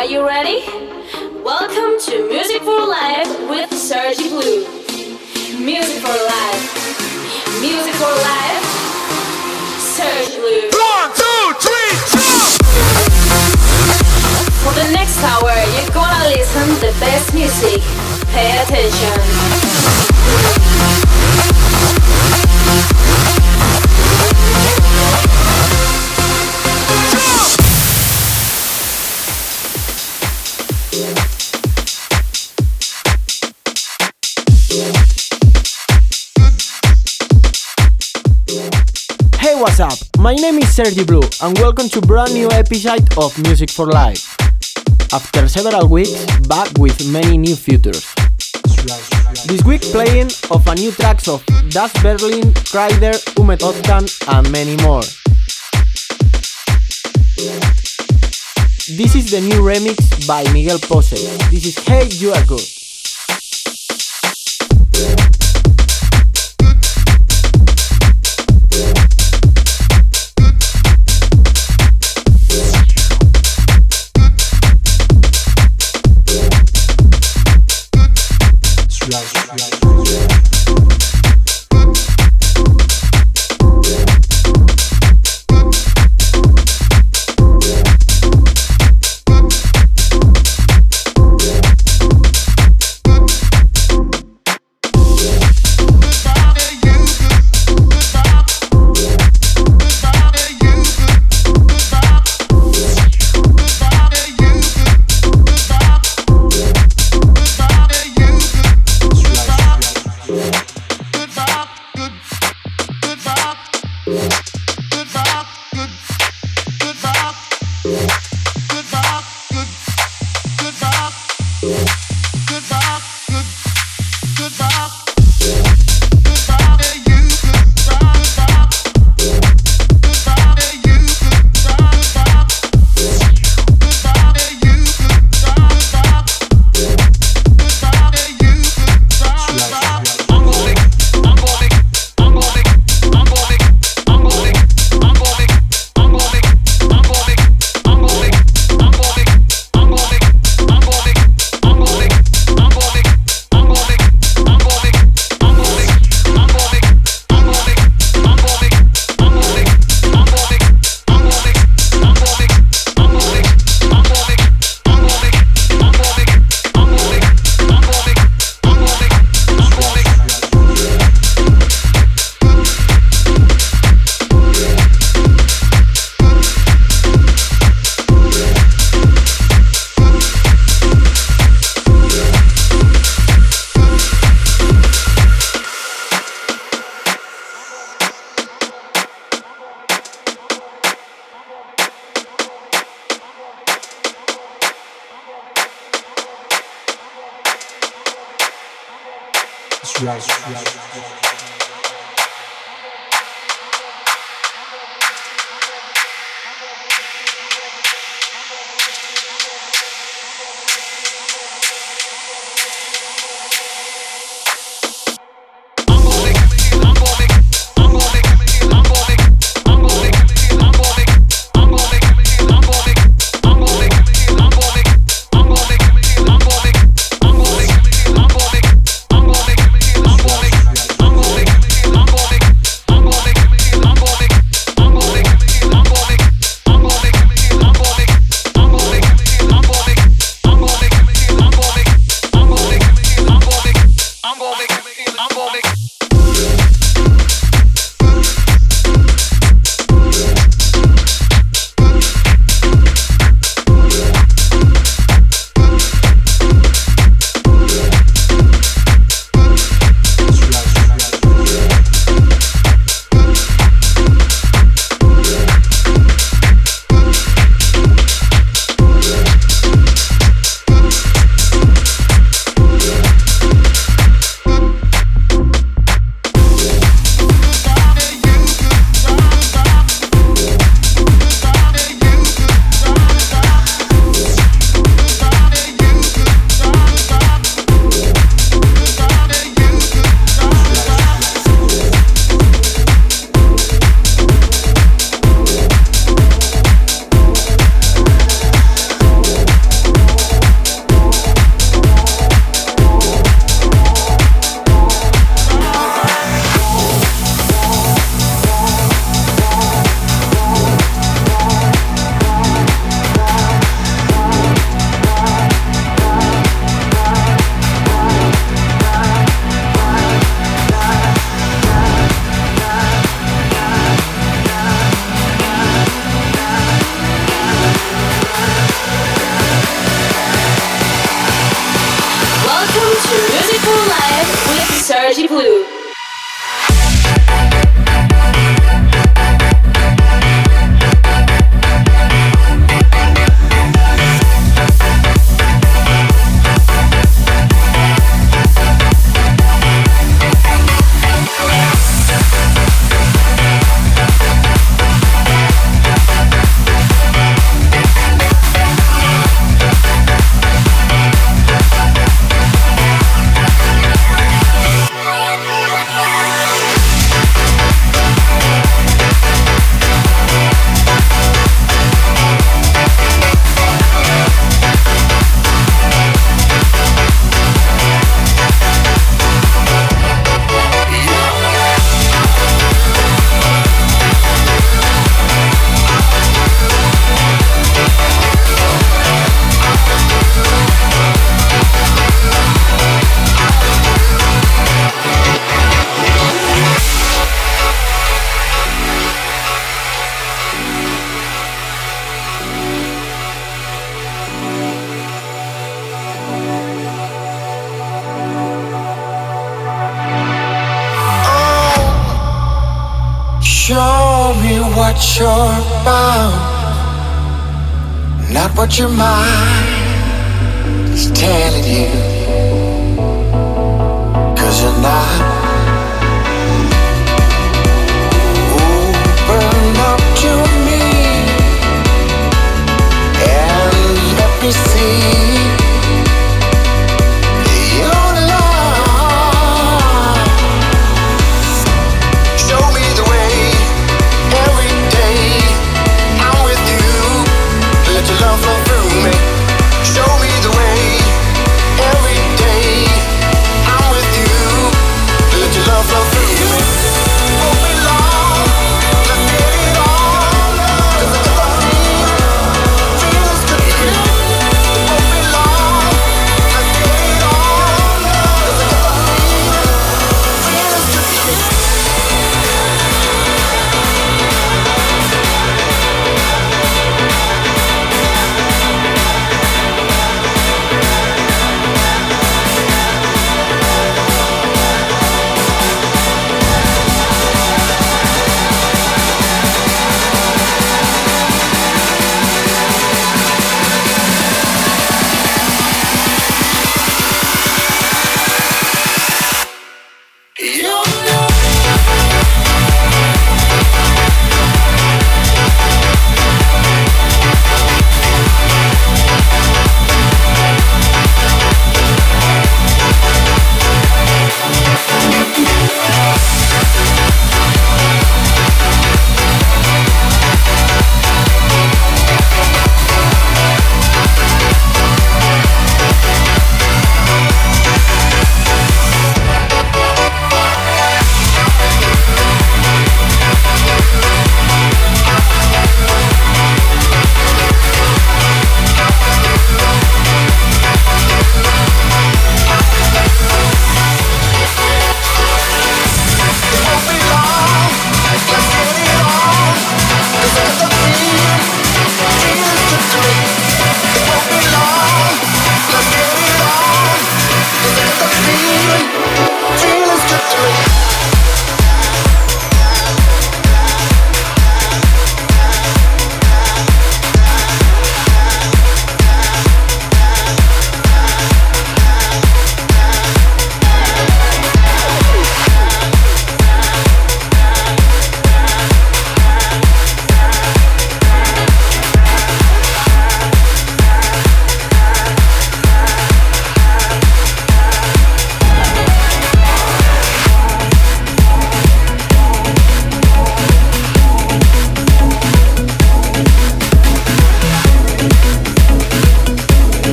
Are you ready? Welcome to Music for Life with Sergi Blue. Music for Life. Music for Life. Sergi Blue. One, two, three, jump! For the next hour, you're gonna listen the best music. Pay attention. What's up? My name is Sergi Blue, and welcome to brand new episode of Music for Life. After several weeks, back with many new features. This week playing of a new tracks of Dash Berlin, Kryder, Ummet Ozcan, and many more. This is the new remix by Miguel Pose. This is Hey You Are Good.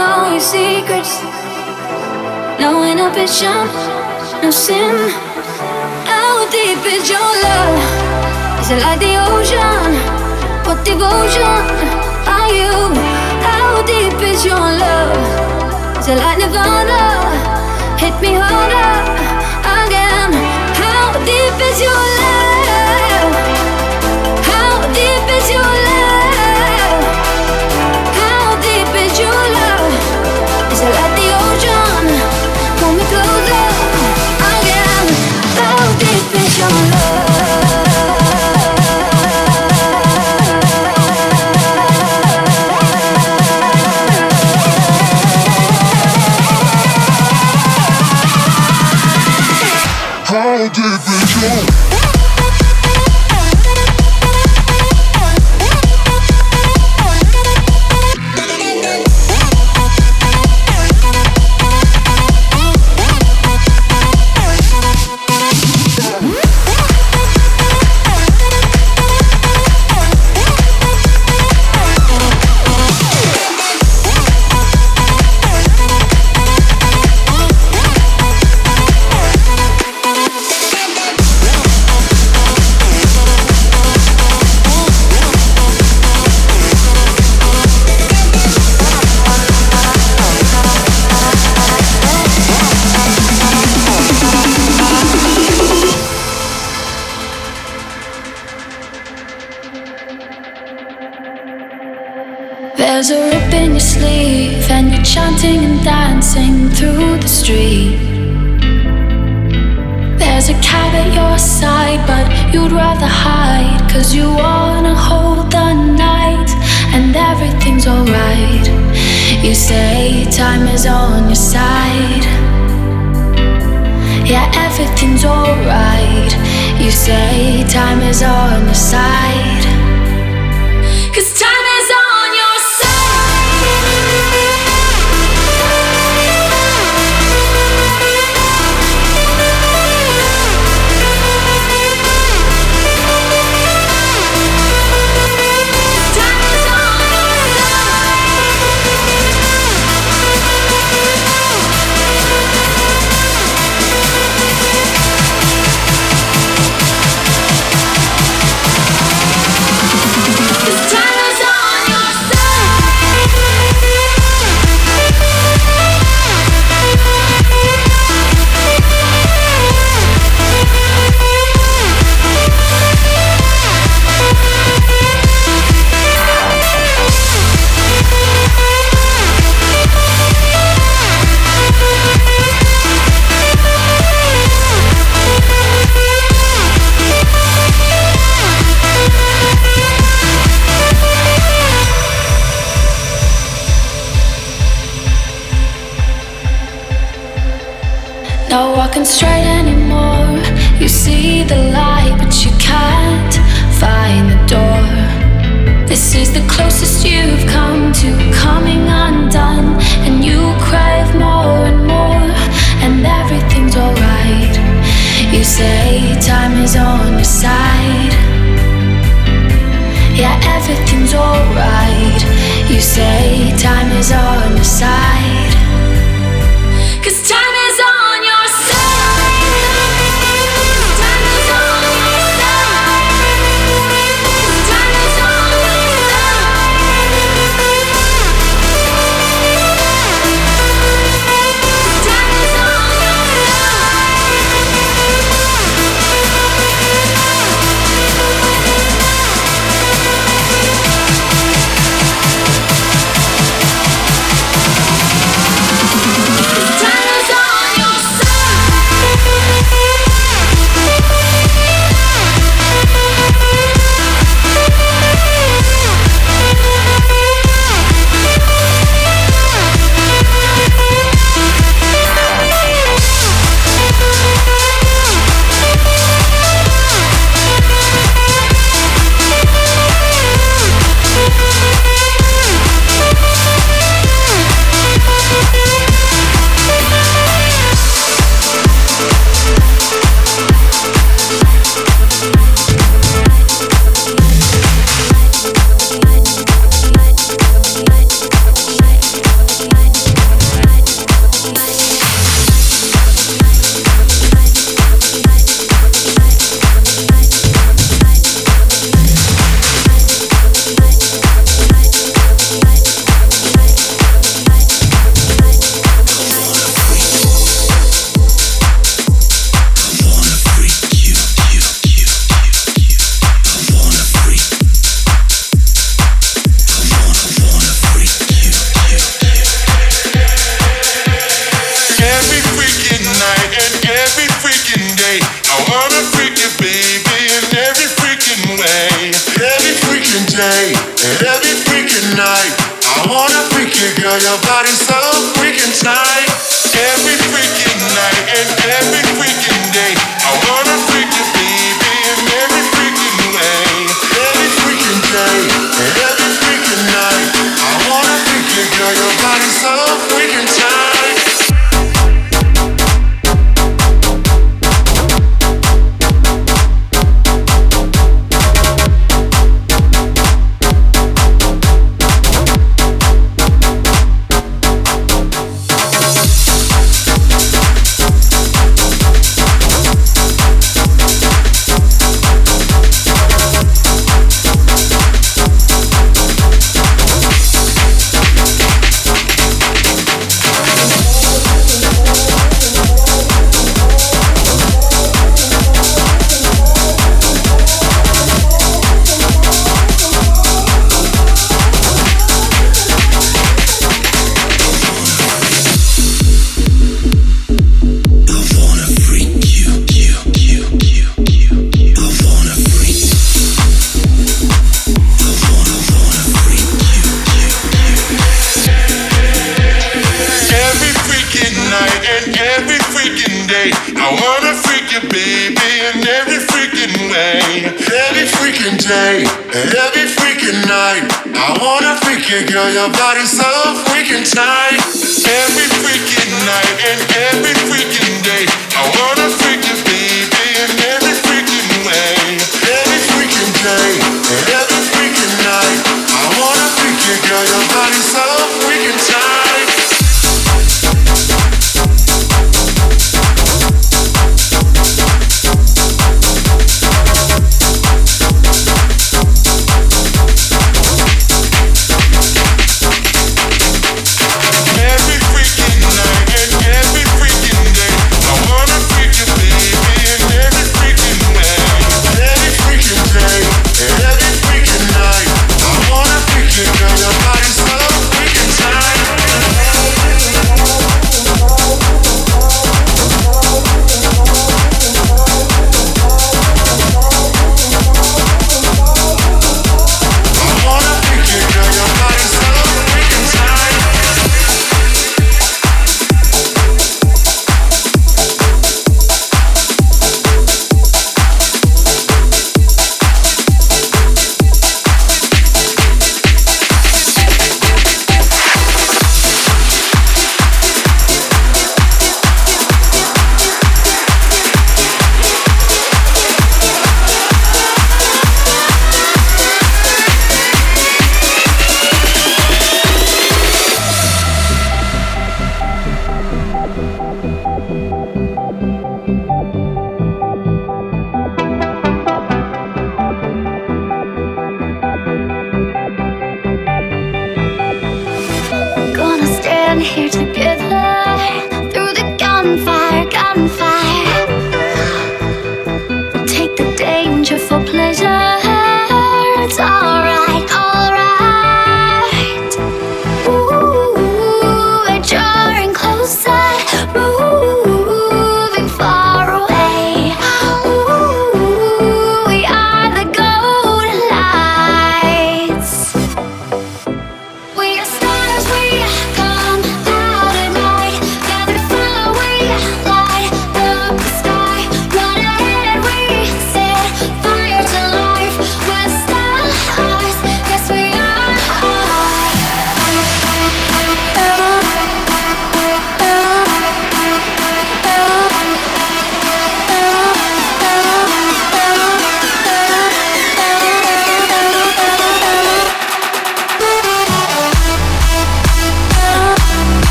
know your secrets. No inhibition, no sin. How deep is your love? Is it like the ocean? What devotion are you? How deep is your love? Is it like nirvana? time is on your side. Cause time